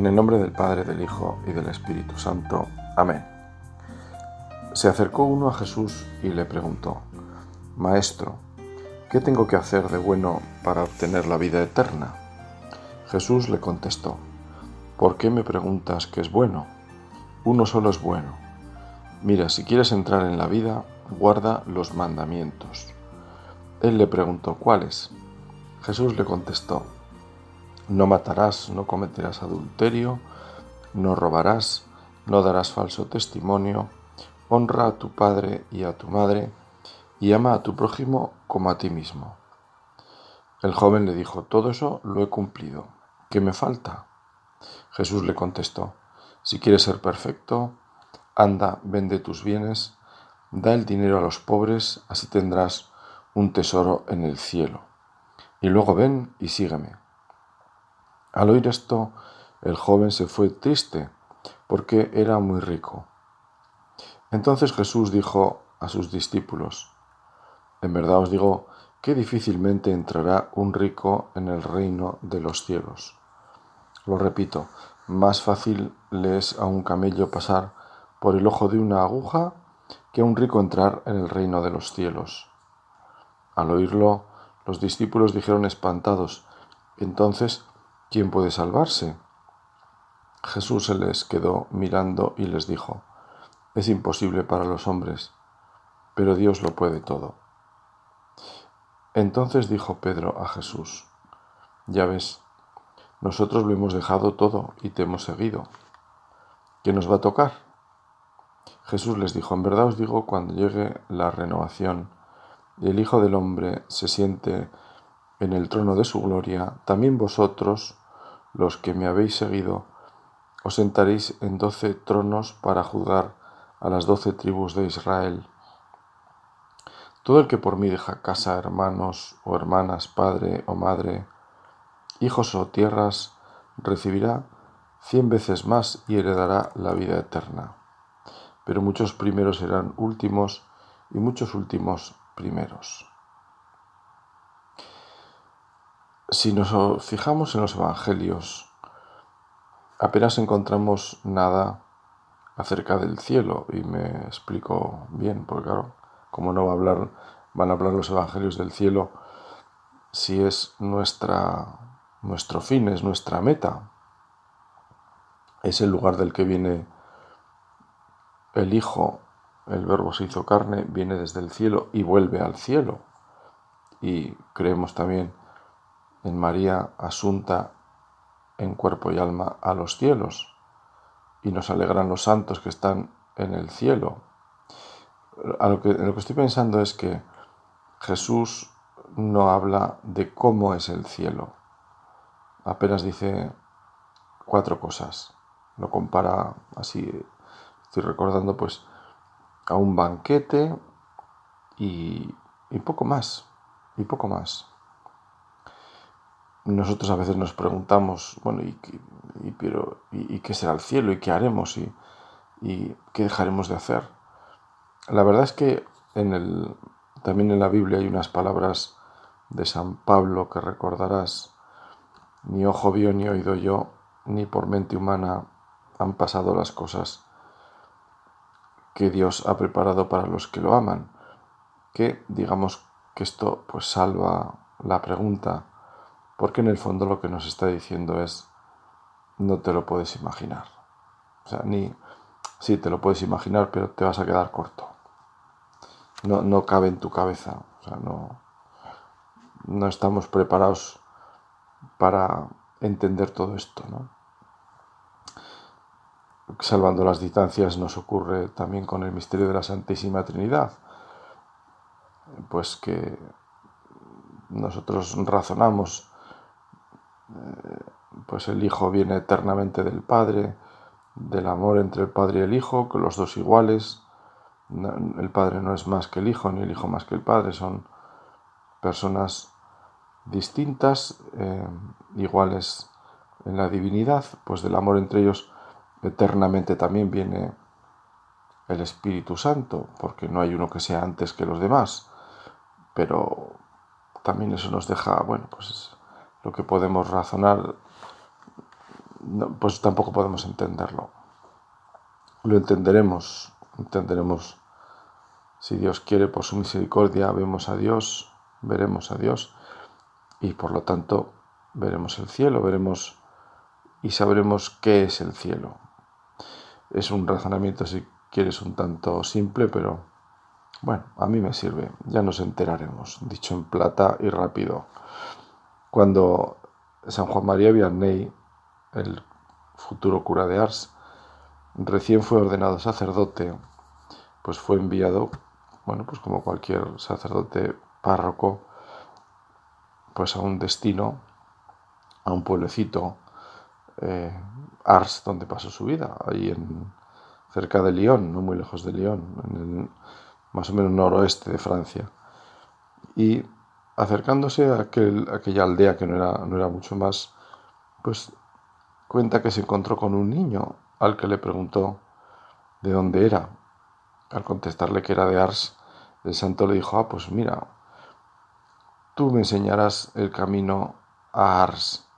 En el nombre del Padre, del Hijo y del Espíritu Santo. Amén. Se acercó uno a Jesús y le preguntó, Maestro, ¿qué tengo que hacer de bueno para obtener la vida eterna? Jesús le contestó, ¿por qué me preguntas qué es bueno? Uno solo es bueno. Mira, si quieres entrar en la vida, guarda los mandamientos. Él le preguntó, ¿cuáles? Jesús le contestó, no matarás, no cometerás adulterio, no robarás, no darás falso testimonio, honra a tu padre y a tu madre, y ama a tu prójimo como a ti mismo. El joven le dijo, todo eso lo he cumplido, ¿qué me falta? Jesús le contestó, si quieres ser perfecto, anda, vende tus bienes, da el dinero a los pobres, así tendrás un tesoro en el cielo. Y luego ven y sígueme. Al oír esto, el joven se fue triste, porque era muy rico. Entonces Jesús dijo a sus discípulos, En verdad os digo que difícilmente entrará un rico en el reino de los cielos. Lo repito, más fácil le es a un camello pasar por el ojo de una aguja que a un rico entrar en el reino de los cielos. Al oírlo, los discípulos dijeron espantados, entonces, ¿quién puede salvarse? Jesús se les quedó mirando y les dijo, es imposible para los hombres, pero Dios lo puede todo. Entonces dijo Pedro a Jesús, ya ves, nosotros lo hemos dejado todo y te hemos seguido. ¿Qué nos va a tocar? Jesús les dijo, en verdad os digo, cuando llegue la renovación y el Hijo del Hombre se siente en el trono de su gloria, también vosotros, los que me habéis seguido, os sentaréis en doce tronos para juzgar a las doce tribus de Israel. Todo el que por mí deja casa, hermanos o hermanas, padre o madre, hijos o tierras, recibirá cien veces más y heredará la vida eterna. Pero muchos primeros serán últimos y muchos últimos primeros. Si nos fijamos en los evangelios, apenas encontramos nada acerca del cielo y me explico bien, porque claro, como no va a hablar, van a hablar los evangelios del cielo si es nuestra nuestro fin, es nuestra meta. Es el lugar del que viene el Hijo, el Verbo se hizo carne, viene desde el cielo y vuelve al cielo. Y creemos también en María asunta en cuerpo y alma a los cielos y nos alegran los santos que están en el cielo. A lo que, lo que estoy pensando es que Jesús no habla de cómo es el cielo. Apenas dice cuatro cosas. Lo compara así, estoy recordando pues a un banquete y, y poco más, y poco más nosotros a veces nos preguntamos, bueno, ¿y, pero, y, qué será el cielo? ¿Y qué haremos? ¿Y, ¿Y qué dejaremos de hacer? La verdad es que en el, también en la Biblia hay unas palabras de San Pablo que recordarás. Ni ojo vio, ni oído yo, ni por mente humana han pasado las cosas que Dios ha preparado para los que lo aman. Que digamos que esto pues salva la pregunta porque en el fondo lo que nos está diciendo es, no te lo puedes imaginar. O sea, ni, sí, te lo puedes imaginar, pero te vas a quedar corto. No, no cabe en tu cabeza. O sea, no, no estamos preparados para entender todo esto, ¿no? Salvando las distancias nos ocurre también con el misterio de la Santísima Trinidad. Pues que nosotros razonamos pues el Hijo viene eternamente del Padre, del amor entre el Padre y el Hijo, que los dos iguales. El Padre no es más que el Hijo, ni el Hijo más que el Padre, son personas distintas, eh, iguales en la divinidad, pues del amor entre ellos eternamente también viene el Espíritu Santo, porque no hay uno que sea antes que los demás, pero también eso nos deja, bueno, pues lo que podemos razonar pues tampoco podemos entenderlo. Lo entenderemos, entenderemos si Dios quiere por su misericordia, vemos a Dios, veremos a Dios y por lo tanto veremos el cielo, veremos y sabremos qué es el cielo. Es un razonamiento, si quieres, un tanto simple, pero bueno, a mí me sirve, ya nos enteraremos, dicho en plata y rápido. Cuando San Juan María Vianney, el futuro cura de Ars, recién fue ordenado sacerdote, pues fue enviado, bueno, pues como cualquier sacerdote párroco, pues a un destino, a un pueblecito, eh, Ars, donde pasó su vida, ahí en, cerca de Lyon, no muy lejos de Lyon, en el más o menos noroeste de Francia. Y acercándose a, aquella aldea que no era, mucho más, pues cuenta que se encontró con un niño al que le preguntó de dónde era. Al contestarle que era de Ars, el santo le dijo, ah, pues mira, tú me enseñarás el camino a Ars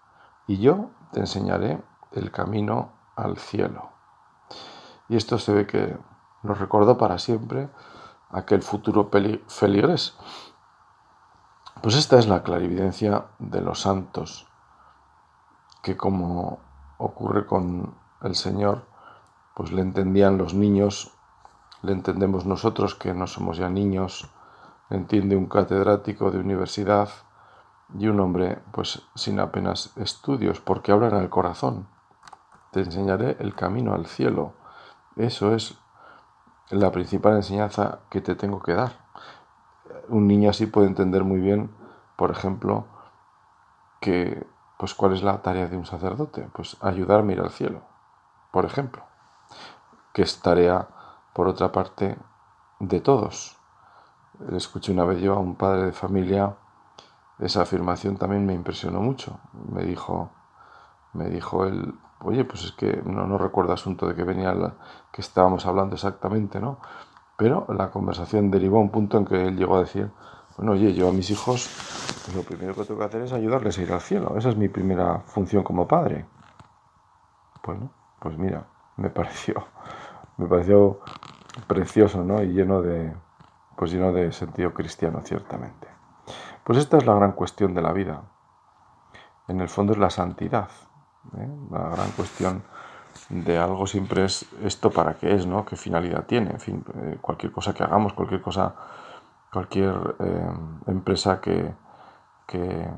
y yo te enseñaré el camino al cielo. Y esto se ve que nos recordó para siempre aquel futuro feligres. Pues esta es la clarividencia de los santos, que como ocurre con el Señor, pues le entendían los niños, le entendemos nosotros que no somos ya niños, entiende un catedrático de universidad y un hombre pues sin apenas estudios, porque hablan al corazón. Te enseñaré el camino al cielo. Eso es la principal enseñanza que te tengo que dar. Un niño así puede entender muy bien, por ejemplo, que pues cuál es la tarea de un sacerdote, pues ayudarme a ir al cielo, por ejemplo, que es tarea por otra parte de todos. Escuché una vez yo a un padre de familia esa afirmación también me impresionó mucho. Me dijo, me dijo él, oye, pues es que no, no recuerdo asunto de que venía la, que estábamos hablando exactamente, ¿no? Pero la conversación derivó a un punto en que él llegó a decir, bueno, oye, yo a mis hijos, lo primero que tengo que hacer es ayudarles a ir al cielo. Esa es mi primera función como padre. Bueno, pues mira, me pareció, me pareció precioso, ¿no? Y lleno de, pues lleno de sentido cristiano, ciertamente. Pues esta es la gran cuestión de la vida. En el fondo es la santidad. ¿eh? La gran cuestión de algo siempre es esto para qué es, ¿no? ¿Qué finalidad tiene? En fin, eh, cualquier cosa que hagamos, cualquier cosa, cualquier eh, empresa que, que,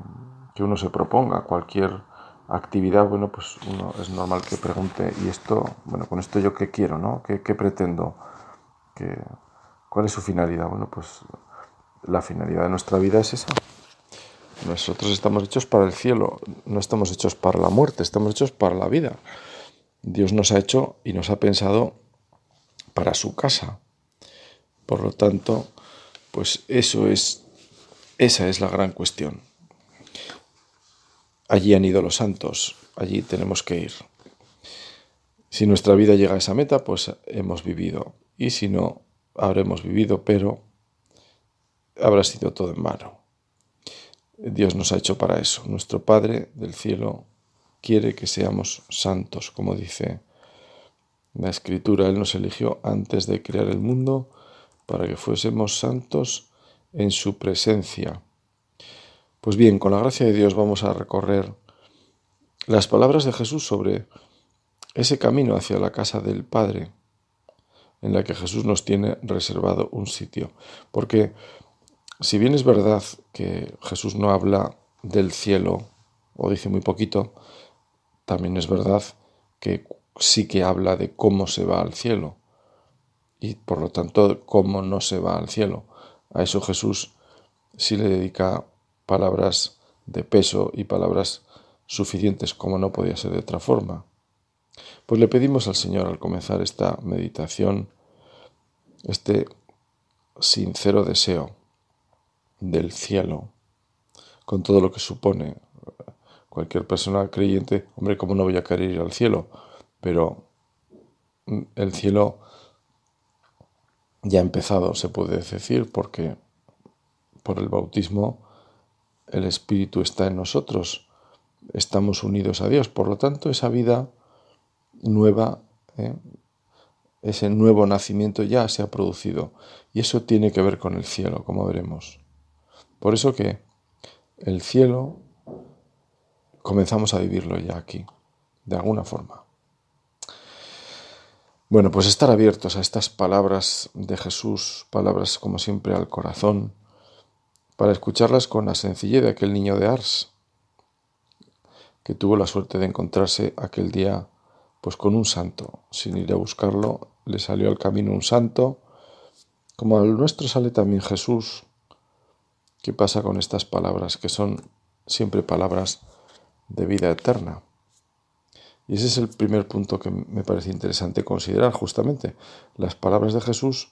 uno se proponga, cualquier actividad, bueno, pues uno es normal que pregunte, ¿y esto, bueno, con esto yo qué quiero, ¿no? ¿Qué, pretendo? ¿Qué, ¿Cuál es su finalidad? Bueno, pues la finalidad de nuestra vida es esa. Nosotros estamos hechos para el cielo, no estamos hechos para la muerte, estamos hechos para la vida. Dios nos ha hecho y nos ha pensado para su casa. Por lo tanto, pues eso es esa es la gran cuestión. Allí han ido los santos, allí tenemos que ir. Si nuestra vida llega a esa meta, pues hemos vivido. Y si no, habremos vivido, pero habrá sido todo en vano. Dios nos ha hecho para eso. Nuestro Padre del cielo quiere que seamos santos, como dice la Escritura. Él nos eligió antes de crear el mundo para que fuésemos santos en su presencia. Pues bien, con la gracia de Dios vamos a recorrer las palabras de Jesús sobre ese camino hacia la casa del Padre, en la que Jesús nos tiene reservado un sitio. Porque si bien es verdad que Jesús no habla del cielo, o dice muy poquito, también es verdad que sí que habla de cómo se va al cielo y por lo tanto cómo no se va al cielo. A eso Jesús sí le dedica palabras de peso y palabras suficientes como no podía ser de otra forma. Pues le pedimos al Señor al comenzar esta meditación este sincero deseo del cielo, con todo lo que supone. Cualquier persona creyente, hombre, ¿cómo no voy a querer ir al cielo? Pero el cielo ya ha empezado, se puede decir, porque por el bautismo el Espíritu está en nosotros estamos unidos a Dios. Por lo tanto, esa vida nueva, ¿eh? ese nuevo nacimiento ya se ha producido. Y eso tiene que ver con el cielo, como veremos. Por eso que el cielo comenzamos a vivirlo ya aquí, de alguna forma. Bueno, pues estar abiertos a estas palabras de Jesús, palabras como siempre al corazón, para escucharlas con la sencillez de aquel niño de Ars, que tuvo la suerte de encontrarse aquel día pues con un santo. Sin ir a buscarlo, le salió al camino un santo, como al nuestro sale también Jesús. ¿Qué pasa con estas palabras que son siempre palabras de vida eterna? Y ese es el primer punto que me parece interesante considerar, justamente. Las palabras de Jesús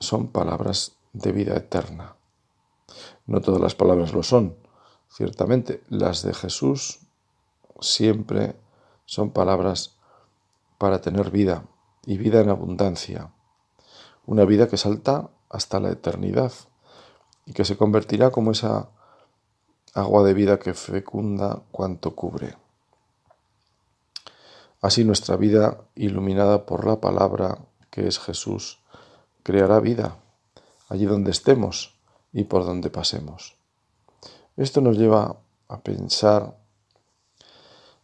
son palabras de vida eterna. No todas las palabras lo son, ciertamente. Las de Jesús siempre son palabras para tener vida y vida en abundancia. Una vida que salta hasta la eternidad y que se convertirá como esa agua de vida que fecunda cuanto cubre. Así nuestra vida, iluminada por la palabra que es Jesús, creará vida allí donde estemos y por donde pasemos. Esto nos lleva a pensar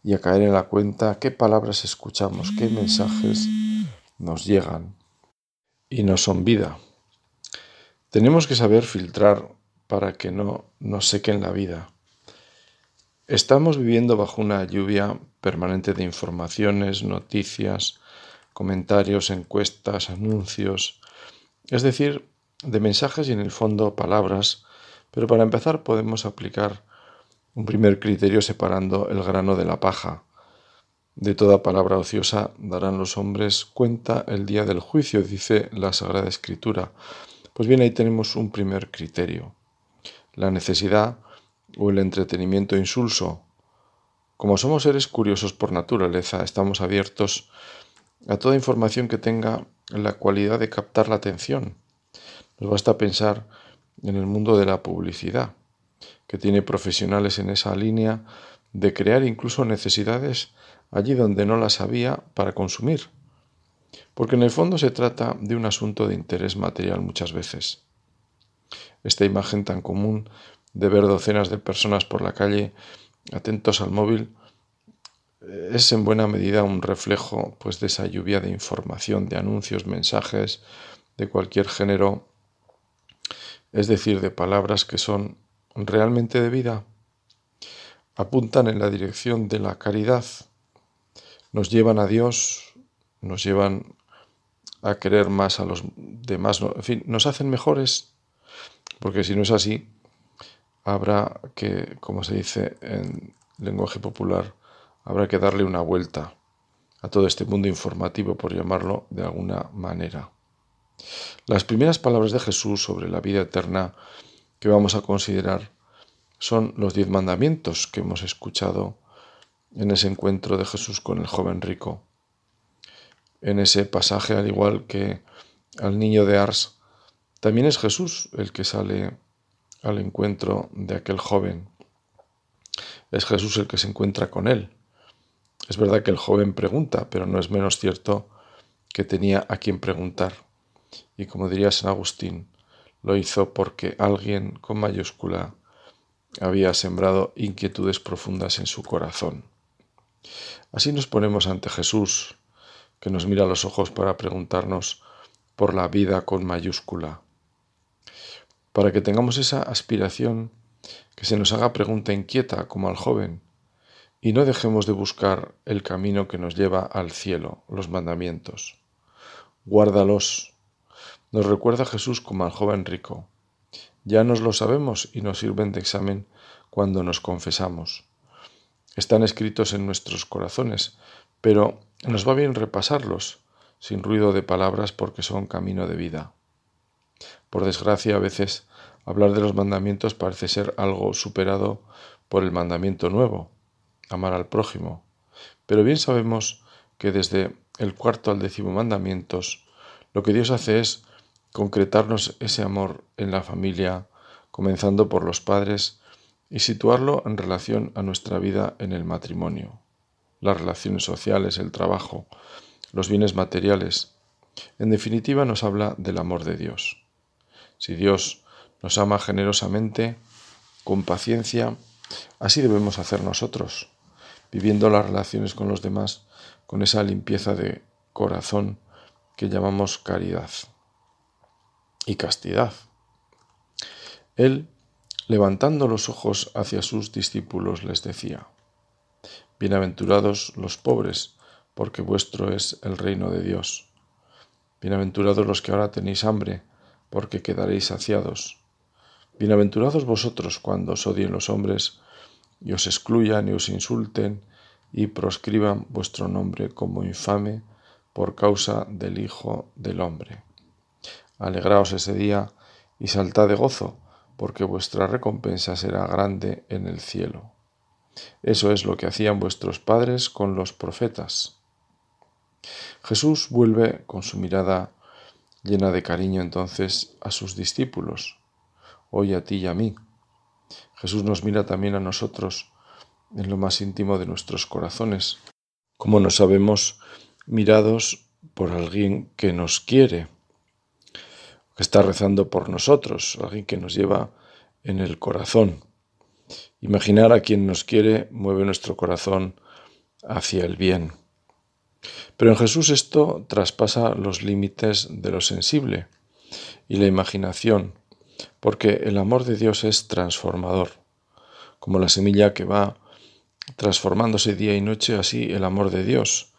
y a caer en la cuenta qué palabras escuchamos, qué mensajes nos llegan y no son vida. Tenemos que saber filtrar para que no nos sequen la vida. Estamos viviendo bajo una lluvia permanente de informaciones, noticias, comentarios, encuestas, anuncios, es decir, de mensajes y en el fondo palabras, pero para empezar podemos aplicar un primer criterio separando el grano de la paja. De toda palabra ociosa darán los hombres cuenta el día del juicio, dice la Sagrada Escritura. Pues bien, ahí tenemos un primer criterio. La necesidad o el entretenimiento insulso. Como somos seres curiosos por naturaleza, estamos abiertos a toda información que tenga la cualidad de captar la atención. Nos basta pensar en el mundo de la publicidad que tiene profesionales en esa línea de crear incluso necesidades allí donde no las había para consumir. Porque en el fondo se trata de un asunto de interés material muchas veces. Esta imagen tan común de ver docenas de personas por la calle atentos al móvil eh, es en buena medida un reflejo pues de esa lluvia de información, de anuncios, mensajes de cualquier género, es decir, de palabras que son realmente de vida. Apuntan en la dirección de la caridad, nos llevan a Dios, nos llevan a querer más a los demás, en fin, nos hacen mejores, porque si no es así, habrá que, como se dice en lenguaje popular, habrá que darle una vuelta a todo este mundo informativo, por llamarlo de alguna manera. Las primeras palabras de Jesús sobre la vida eterna que vamos a considerar son los diez mandamientos que hemos escuchado en ese encuentro de Jesús con el joven rico. En ese pasaje, al igual que al niño de Ars, también es Jesús el que sale al encuentro de aquel joven. Es Jesús el que se encuentra con él. Es verdad que el joven pregunta, pero no es menos cierto que tenía a quien preguntar. Y como diría San Agustín, lo hizo porque alguien con mayúscula había sembrado inquietudes profundas en su corazón. Así nos ponemos ante Jesús, que nos mira a los ojos para preguntarnos por la vida con mayúscula, para que tengamos esa aspiración que se nos haga pregunta inquieta como al joven, y no dejemos de buscar el camino que nos lleva al cielo, los mandamientos. Guárdalos, nos recuerda Jesús como al joven rico. Ya nos lo sabemos y nos sirven de examen cuando nos confesamos. Están escritos en nuestros corazones, pero nos va bien repasarlos, sin ruido de palabras porque son camino de vida. Por desgracia, a veces hablar de los mandamientos parece ser algo superado por el mandamiento nuevo, amar al prójimo. Pero bien sabemos que desde el cuarto al décimo mandamientos, lo que Dios hace es concretarnos ese amor en la familia, comenzando por los padres y situarlo en relación a nuestra vida en el matrimonio, las relaciones sociales, el trabajo, los bienes materiales. En definitiva nos habla del amor de Dios. Si Dios nos ama generosamente, con paciencia, así debemos hacer nosotros, viviendo las relaciones con los demás con esa limpieza de corazón que llamamos caridad y castidad. Él, levantando los ojos hacia sus discípulos, les decía, Bienaventurados los pobres, porque vuestro es el reino de Dios. Bienaventurados los que ahora tenéis hambre, porque quedaréis saciados. Bienaventurados vosotros cuando os odien los hombres y os excluyan y os insulten y proscriban vuestro nombre como infame por causa del Hijo del Hombre. Alegraos ese día y saltad de gozo, porque vuestra recompensa será grande en el cielo. Eso es lo que hacían vuestros padres con los profetas. Jesús vuelve con su mirada llena de cariño entonces a sus discípulos, hoy a ti y a mí. Jesús nos mira también a nosotros en lo más íntimo de nuestros corazones, como nos sabemos mirados por alguien que nos quiere, que está rezando por nosotros, alguien que nos lleva en el corazón. Imaginar a quien nos quiere mueve nuestro corazón hacia el bien. Pero en Jesús esto traspasa los límites de lo sensible y la imaginación, porque el amor de Dios es transformador, como la semilla que va transformándose día y noche así el amor de Dios,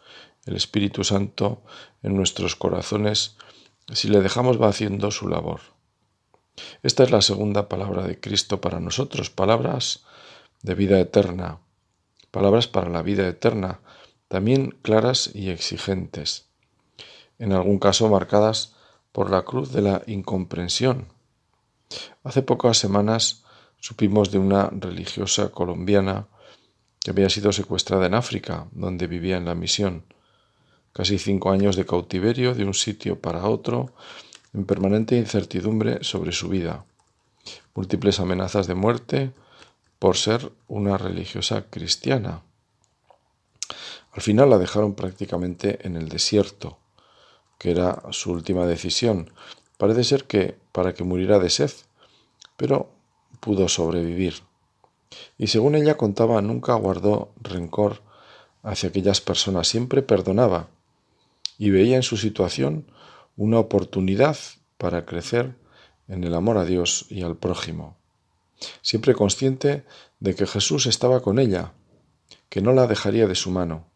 el Espíritu Santo en nuestros corazones, si le dejamos va haciendo su labor. Esta es la segunda palabra de Cristo para nosotros, palabras de vida eterna, palabras para la vida eterna, también claras y exigentes, en algún caso marcadas por la cruz de la incomprensión. Hace pocas semanas supimos de una religiosa colombiana que había sido secuestrada en África, donde vivía en la misión. Casi cinco años de cautiverio de un sitio para otro, en permanente incertidumbre sobre su vida. Múltiples amenazas de muerte por ser una religiosa cristiana. Al final la dejaron prácticamente en el desierto, que era su última decisión. Parece ser que para que muriera de sed, pero pudo sobrevivir y según ella contaba nunca guardó rencor hacia aquellas personas, siempre perdonaba y veía en su situación una oportunidad para crecer en el amor a Dios y al prójimo, siempre consciente de que Jesús estaba con ella, que no la dejaría de su mano.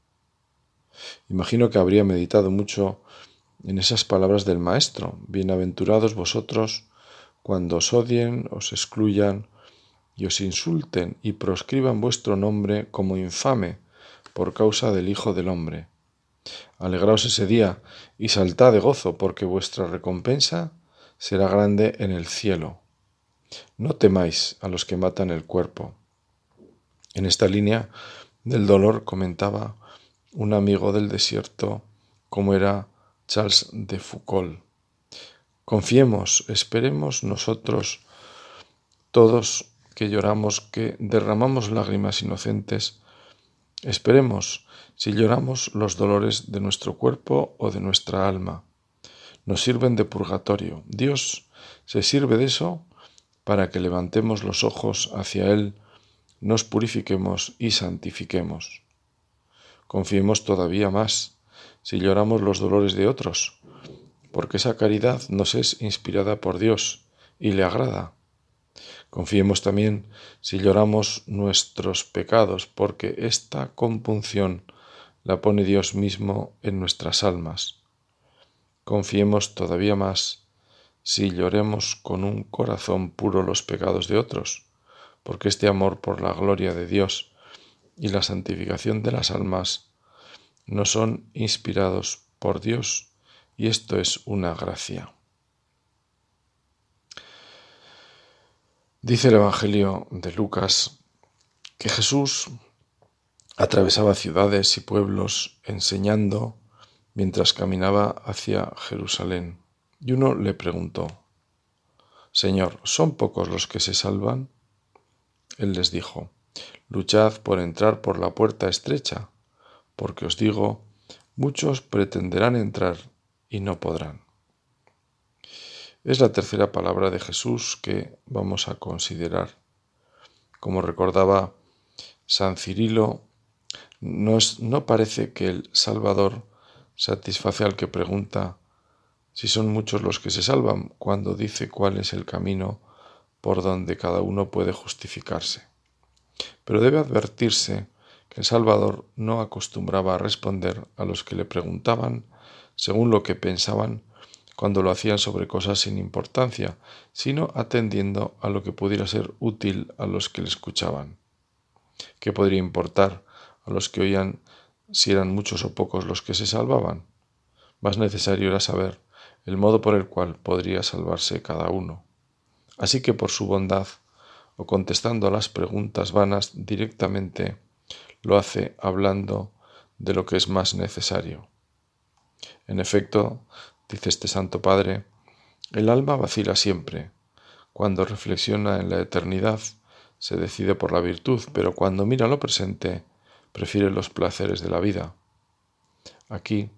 Imagino que habría meditado mucho en esas palabras del Maestro, bienaventurados vosotros cuando os odien, os excluyan, y os insulten y proscriban vuestro nombre como infame por causa del Hijo del Hombre. Alegraos ese día y saltad de gozo, porque vuestra recompensa será grande en el cielo. No temáis a los que matan el cuerpo. En esta línea del dolor comentaba un amigo del desierto como era Charles de Foucault. Confiemos, esperemos nosotros todos que lloramos, que derramamos lágrimas inocentes, esperemos si lloramos los dolores de nuestro cuerpo o de nuestra alma. Nos sirven de purgatorio. Dios se sirve de eso para que levantemos los ojos hacia Él, nos purifiquemos y santifiquemos. Confiemos todavía más si lloramos los dolores de otros, porque esa caridad nos es inspirada por Dios y le agrada. Confiemos también si lloramos nuestros pecados, porque esta compunción la pone Dios mismo en nuestras almas. Confiemos todavía más si lloremos con un corazón puro los pecados de otros, porque este amor por la gloria de Dios y la santificación de las almas no son inspirados por Dios, y esto es una gracia. Dice el Evangelio de Lucas que Jesús atravesaba ciudades y pueblos enseñando mientras caminaba hacia Jerusalén. Y uno le preguntó, Señor, ¿son pocos los que se salvan? Él les dijo, Luchad por entrar por la puerta estrecha, porque os digo, muchos pretenderán entrar y no podrán. Es la tercera palabra de Jesús que vamos a considerar. Como recordaba San Cirilo, no, no parece que el Salvador satisface al que pregunta si son muchos los que se salvan cuando dice cuál es el camino por donde cada uno puede justificarse. Pero debe advertirse que el Salvador no acostumbraba a responder a los que le preguntaban según lo que pensaban cuando lo hacían sobre cosas sin importancia, sino atendiendo a lo que pudiera ser útil a los que le escuchaban. ¿Qué podría importar a los que oían si eran muchos o pocos los que se salvaban? Más necesario era saber el modo por el cual podría salvarse cada uno. Así que por su bondad, o contestando a las preguntas vanas directamente, lo hace hablando de lo que es más necesario. En efecto, dice este Santo Padre, el alma vacila siempre. Cuando reflexiona en la eternidad, se decide por la virtud, pero cuando mira lo presente, prefiere los placeres de la vida. Aquí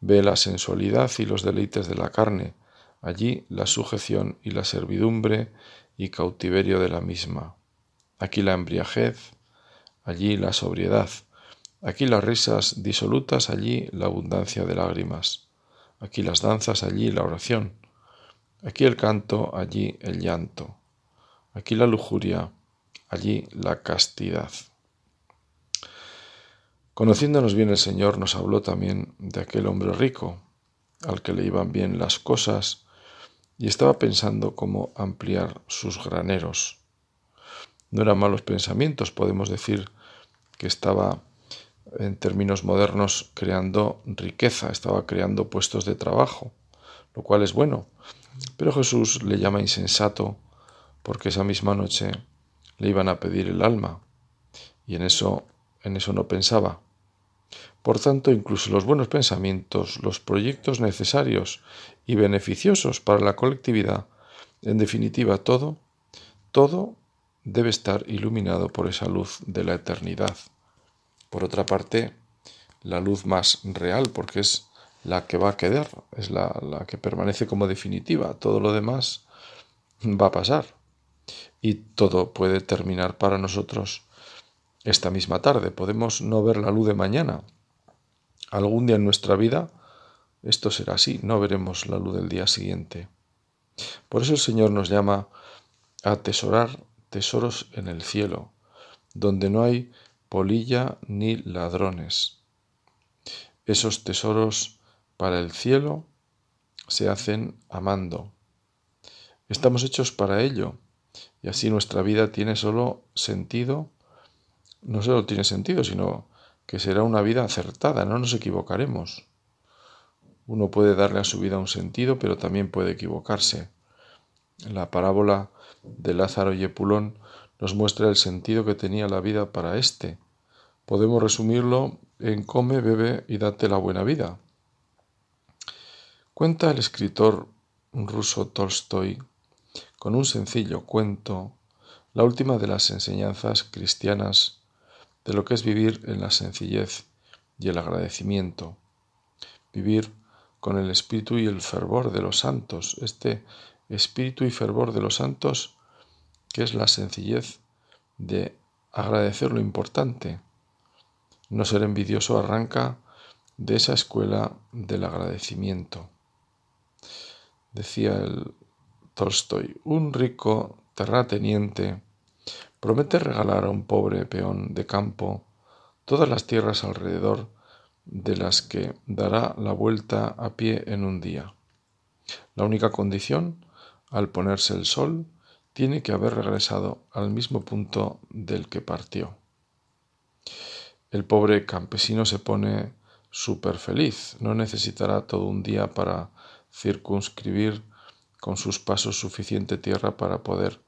ve la sensualidad y los deleites de la carne, allí la sujeción y la servidumbre y cautiverio de la misma. Aquí la embriaguez, allí la sobriedad, aquí las risas disolutas, allí la abundancia de lágrimas, aquí las danzas, allí la oración, aquí el canto, allí el llanto, aquí la lujuria, allí la castidad. Conociéndonos bien el Señor nos habló también de aquel hombre rico, al que le iban bien las cosas, y estaba pensando cómo ampliar sus graneros. No eran malos pensamientos, podemos decir que estaba en términos modernos creando riqueza, estaba creando puestos de trabajo, lo cual es bueno. Pero Jesús le llama insensato porque esa misma noche le iban a pedir el alma y en eso en eso no pensaba. Por tanto, incluso los buenos pensamientos, los proyectos necesarios y beneficiosos para la colectividad, en definitiva todo, todo debe estar iluminado por esa luz de la eternidad. Por otra parte, la luz más real, porque es la que va a quedar, es la, la que permanece como definitiva. Todo lo demás va a pasar. Y todo puede terminar para nosotros esta misma tarde. Podemos no ver la luz de mañana. Algún día en nuestra vida esto será así, no veremos la luz del día siguiente. Por eso el Señor nos llama a atesorar tesoros en el cielo, donde no hay polilla ni ladrones. Esos tesoros para el cielo se hacen amando. Estamos hechos para ello, y así nuestra vida tiene solo sentido no solo tiene sentido, sino que será una vida acertada, no nos equivocaremos. Uno puede darle a su vida un sentido, pero también puede equivocarse. La parábola de Lázaro y Epulón nos muestra el sentido que tenía la vida para éste. Podemos resumirlo en come, bebe y date la buena vida. Cuenta el escritor ruso Tolstoy con un sencillo cuento la última de las enseñanzas cristianas de lo que es vivir en la sencillez y el agradecimiento, vivir con el espíritu y el fervor de los santos, este espíritu y fervor de los santos que es la sencillez de agradecer lo importante. No ser envidioso arranca de esa escuela del agradecimiento. Decía el Tolstoy, un rico terrateniente promete regalar a un pobre peón de campo todas las tierras alrededor de las que dará la vuelta a pie en un día. La única condición, al ponerse el sol, tiene que haber regresado al mismo punto del que partió. El pobre campesino se pone súper feliz, no necesitará todo un día para circunscribir con sus pasos suficiente tierra para poder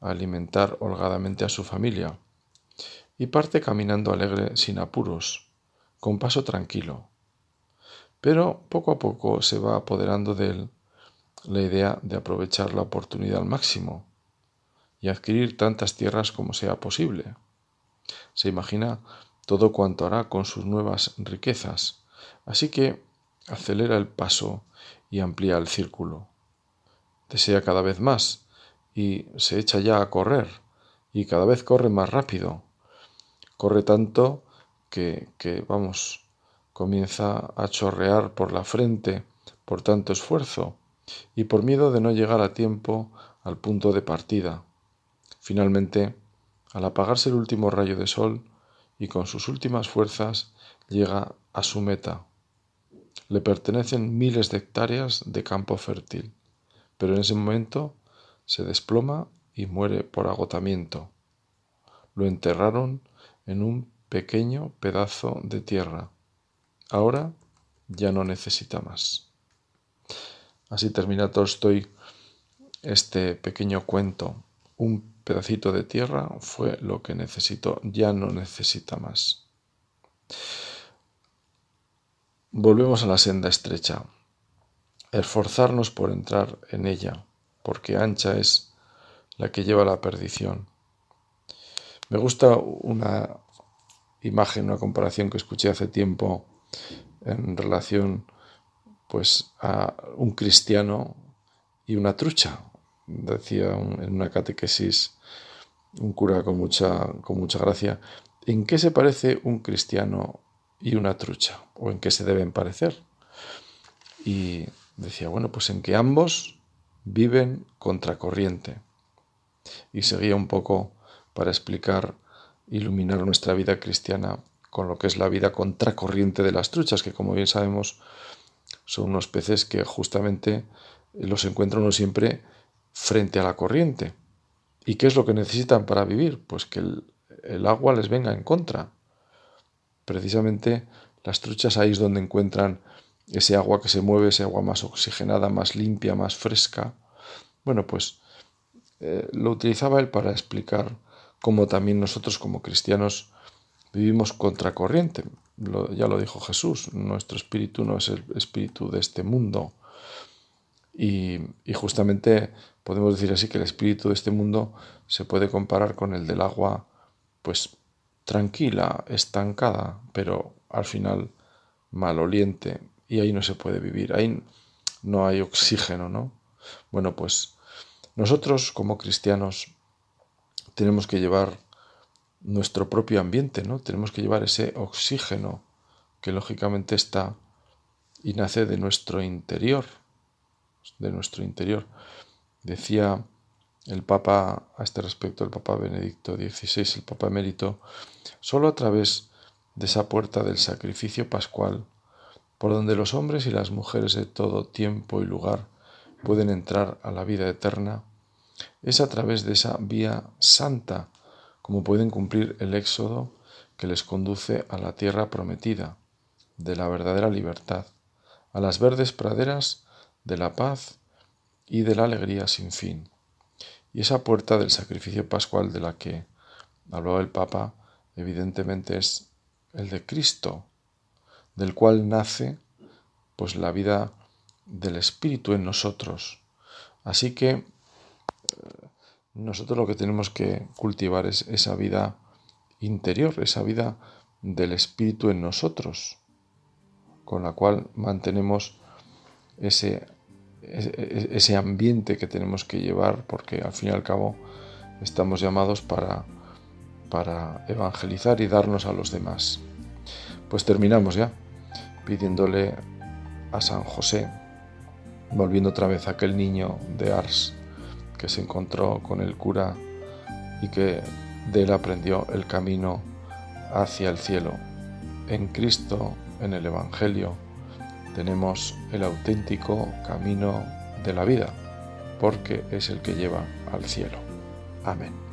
alimentar holgadamente a su familia, y parte caminando alegre sin apuros, con paso tranquilo. Pero poco a poco se va apoderando de él la idea de aprovechar la oportunidad al máximo. y adquirir tantas tierras como sea posible. Se imagina todo cuanto hará con sus nuevas riquezas, así que acelera el paso y amplía el círculo. Desea cada vez más y se echa ya a correr, y cada vez corre más rápido. Corre tanto que, que vamos, comienza a chorrear por la frente por tanto esfuerzo y por miedo de no llegar a tiempo al punto de partida. Finalmente, al apagarse el último rayo de sol y con sus últimas fuerzas llega a su meta. Le pertenecen miles de hectáreas de campo fértil, pero en ese momento se desploma y muere por agotamiento. Lo enterraron en un pequeño pedazo de tierra. Ahora ya no necesita más. Así termina Tolstoy este pequeño cuento. Un pedacito de tierra fue lo que necesitó, ya no necesita más. Volvemos a la senda estrecha. Esforzarnos por entrar en ella, porque ancha es la que lleva a la perdición. Me gusta una imagen, una comparación que escuché hace tiempo en relación pues a un cristiano y una trucha. Decía en una catequesis un cura con mucha, con mucha gracia, ¿en qué se parece un cristiano y una trucha? ¿O en qué se deben parecer? Y decía, bueno, pues en que ambos viven contracorriente. Y seguía un poco para explicar, iluminar nuestra vida cristiana con lo que es la vida contracorriente de las truchas, que como bien sabemos son unos peces que justamente los encuentra uno siempre frente a la corriente. ¿Y qué es lo que necesitan para vivir? Pues que el, agua les venga en contra. Precisamente las truchas ahí es donde encuentran ese agua que se mueve, ese agua más oxigenada, más limpia, más fresca. Bueno, pues eh, lo utilizaba él para explicar cómo también nosotros como cristianos vivimos contracorriente. ya lo dijo Jesús, nuestro espíritu no es el espíritu de este mundo. Y, justamente podemos decir así que el espíritu de este mundo se puede comparar con el del agua, pues tranquila, estancada, pero al final maloliente. Y ahí no se puede vivir, ahí no hay oxígeno, ¿no? Bueno, pues nosotros como cristianos tenemos que llevar nuestro propio ambiente, ¿no? Tenemos que llevar ese oxígeno que lógicamente está y nace de nuestro interior, de nuestro interior. Decía el Papa a este respecto, el Papa Benedicto XVI, el Papa emérito, solo a través de esa puerta del sacrificio pascual, por donde los hombres y las mujeres de todo tiempo y lugar pueden entrar a la vida eterna, es a través de esa vía santa como pueden cumplir el éxodo que les conduce a la tierra prometida, de la verdadera libertad, a las verdes praderas de la paz y de la alegría sin fin. Y esa puerta del sacrificio pascual de la que habló el Papa, evidentemente es el de Cristo, del cual nace pues la vida del Espíritu en nosotros. Así que nosotros lo que tenemos que cultivar es esa vida interior, esa vida del Espíritu en nosotros, con la cual mantenemos ese, ese, ambiente que tenemos que llevar, porque al fin y al cabo estamos llamados para, para evangelizar y darnos a los demás. Pues terminamos ya pidiéndole a San José, volviendo otra vez a aquel niño de Ars, que se encontró con el cura y que de él aprendió el camino hacia el cielo. En Cristo, en el Evangelio, tenemos el auténtico camino de la vida, porque es el que lleva al cielo. Amén.